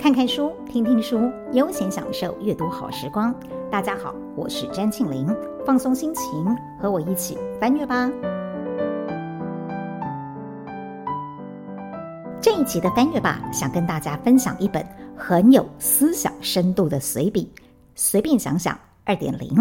看看书，听听书，悠闲享受阅读好时光。大家好，我是詹庆林，放松心情，和我一起翻阅吧。这一集的翻阅吧，想跟大家分享一本很有思想深度的随笔，随便想想二点零。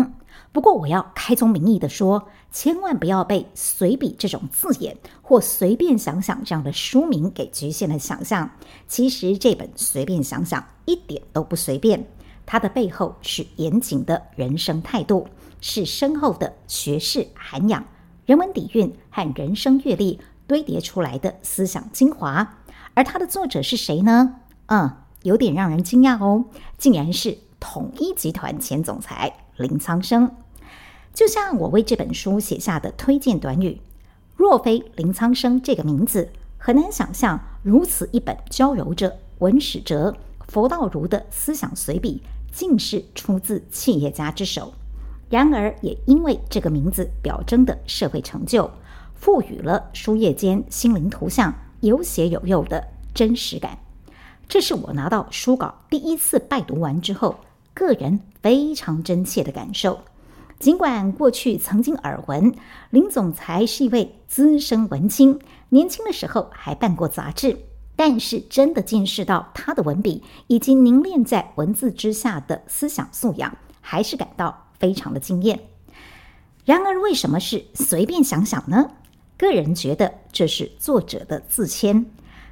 不过我要开宗明义的说，千万不要被“随笔”这种字眼或“随便想想”这样的书名给局限了想象。其实这本《随便想想》一点都不随便，它的背后是严谨的人生态度，是深厚的学识涵养、人文底蕴和人生阅历堆叠出来的思想精华。而它的作者是谁呢？嗯，有点让人惊讶哦，竟然是统一集团前总裁。林苍生，就像我为这本书写下的推荐短语，若非林苍生这个名字，很难想象如此一本交揉着文史哲、佛道儒的思想随笔，竟是出自企业家之手。然而，也因为这个名字表征的社会成就，赋予了书页间心灵图像有血有肉的真实感。这是我拿到书稿第一次拜读完之后，个人非常真切的感受，尽管过去曾经耳闻林总裁是一位资深文青，年轻的时候还办过杂志，但是真的见识到他的文笔以及凝练在文字之下的思想素养，还是感到非常的惊艳。然而，为什么是随便想想呢？个人觉得这是作者的自谦。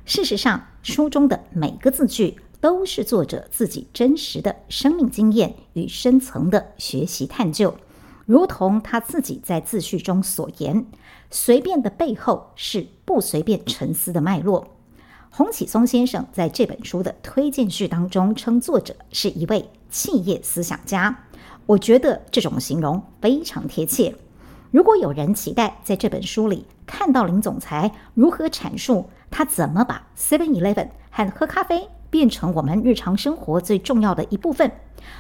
事实上，书中的每个字句。都是作者自己真实的生命经验与深层的学习探究，如同他自己在自序中所言：“随便的背后是不随便沉思的脉络。”洪启松先生在这本书的推荐序当中称作者是一位企业思想家，我觉得这种形容非常贴切。如果有人期待在这本书里看到林总裁如何阐述他怎么把 Seven Eleven 和喝咖啡变成我们日常生活最重要的一部分，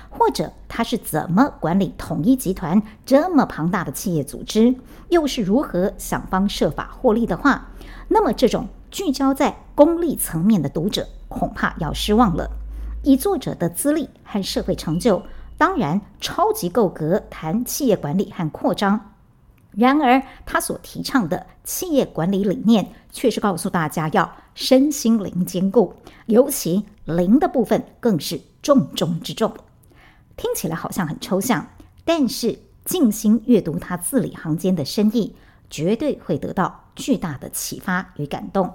或者他是怎么管理统一集团这么庞大的企业组织，又是如何想方设法获利的话，那么这种聚焦在功利层面的读者恐怕要失望了。以作者的资历和社会成就，当然超级够格谈企业管理和扩张。然而，他所提倡的企业管理理念，却是告诉大家要身心灵兼顾，尤其灵的部分更是重中之重。听起来好像很抽象，但是静心阅读他字里行间的深意，绝对会得到巨大的启发与感动。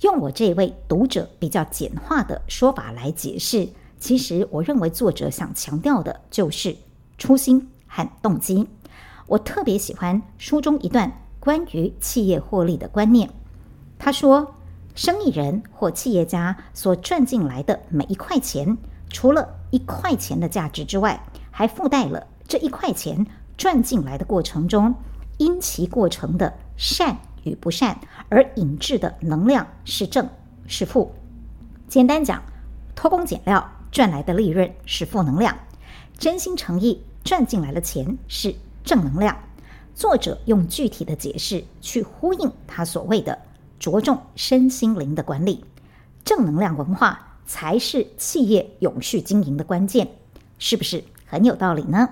用我这位读者比较简化的说法来解释，其实我认为作者想强调的就是初心和动机。我特别喜欢书中一段关于企业获利的观念。他说，生意人或企业家所赚进来的每一块钱，除了一块钱的价值之外，还附带了这一块钱赚进来的过程中，因其过程的善与不善而引致的能量是正是负。简单讲，偷工减料赚来的利润是负能量，真心诚意赚进来的钱是正能量，作者用具体的解释去呼应他所谓的着重身心灵的管理，正能量文化才是企业永续经营的关键，是不是很有道理呢？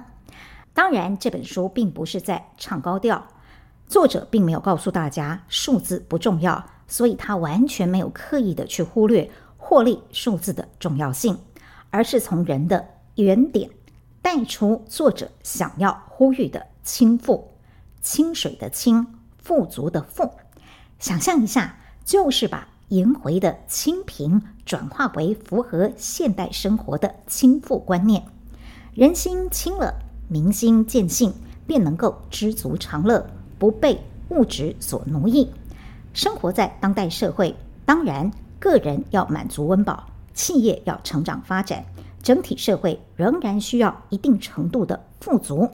当然，这本书并不是在唱高调，作者并没有告诉大家数字不重要，所以他完全没有刻意的去忽略获利数字的重要性，而是从人的原点。带出作者想要呼吁的清富，清水的清，富足的富。想象一下，就是把颜回的清贫转化为符合现代生活的清富观念。人心清了，民心见性，便能够知足常乐，不被物质所奴役。生活在当代社会，当然个人要满足温饱，企业要成长发展。整体社会仍然需要一定程度的富足，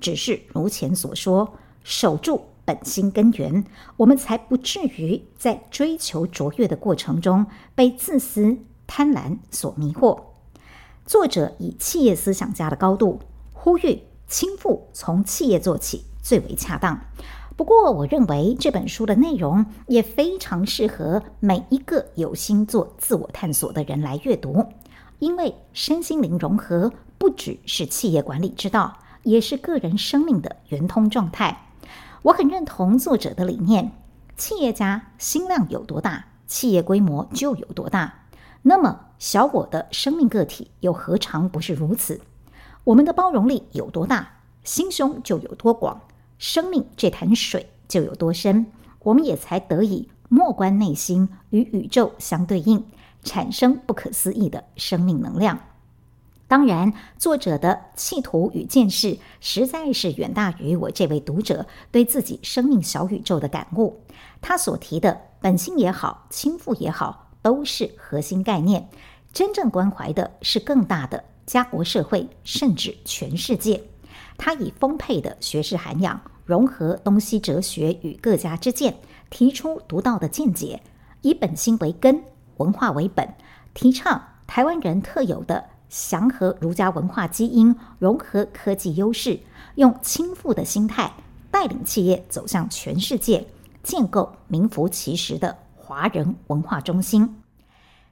只是如前所说，守住本心根源，我们才不至于在追求卓越的过程中被自私贪婪所迷惑。作者以企业思想家的高度呼吁，轻富从企业做起最为恰当。不过，我认为这本书的内容也非常适合每一个有心做自我探索的人来阅读，因为身心灵融合不只是企业管理之道，也是个人生命的圆通状态。我很认同作者的理念：企业家心量有多大，企业规模就有多大。那么，小我的生命个体又何尝不是如此？我们的包容力有多大，心胸就有多广。生命这潭水就有多深，我们也才得以莫观内心与宇宙相对应，产生不可思议的生命能量。当然，作者的企图与见识实在是远大于我这位读者对自己生命小宇宙的感悟。他所提的本心也好，倾覆也好，都是核心概念。真正关怀的是更大的家国社会，甚至全世界。他以丰沛的学识涵养，融合东西哲学与各家之见，提出独到的见解，以本心为根，文化为本，提倡台湾人特有的祥和儒家文化基因，融合科技优势，用亲附的心态带领企业走向全世界，建构名副其实的华人文化中心。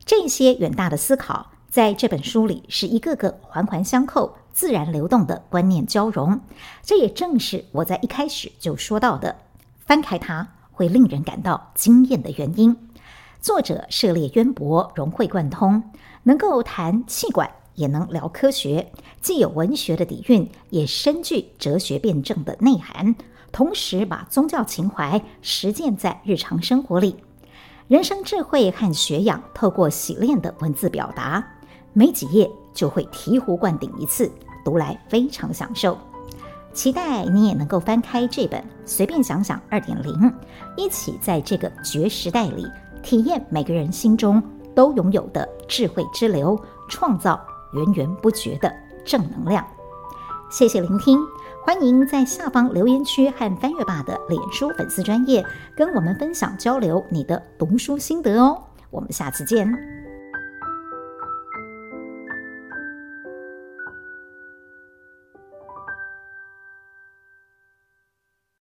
这些远大的思考，在这本书里是一个个环环相扣。自然流动的观念交融，这也正是我在一开始就说到的，翻开它会令人感到惊艳的原因。作者涉猎渊博，融会贯通，能够谈气管，也能聊科学，既有文学的底蕴，也深具哲学辩证的内涵，同时把宗教情怀实践在日常生活里，人生智慧和学养透过洗练的文字表达，没几页就会醍醐灌顶一次。读来非常享受，期待你也能够翻开这本《随便想想二点零》，一起在这个绝时代里体验每个人心中都拥有的智慧之流，创造源源不绝的正能量。谢谢聆听，欢迎在下方留言区和翻阅爸的脸书粉丝专业跟我们分享交流你的读书心得哦。我们下次见。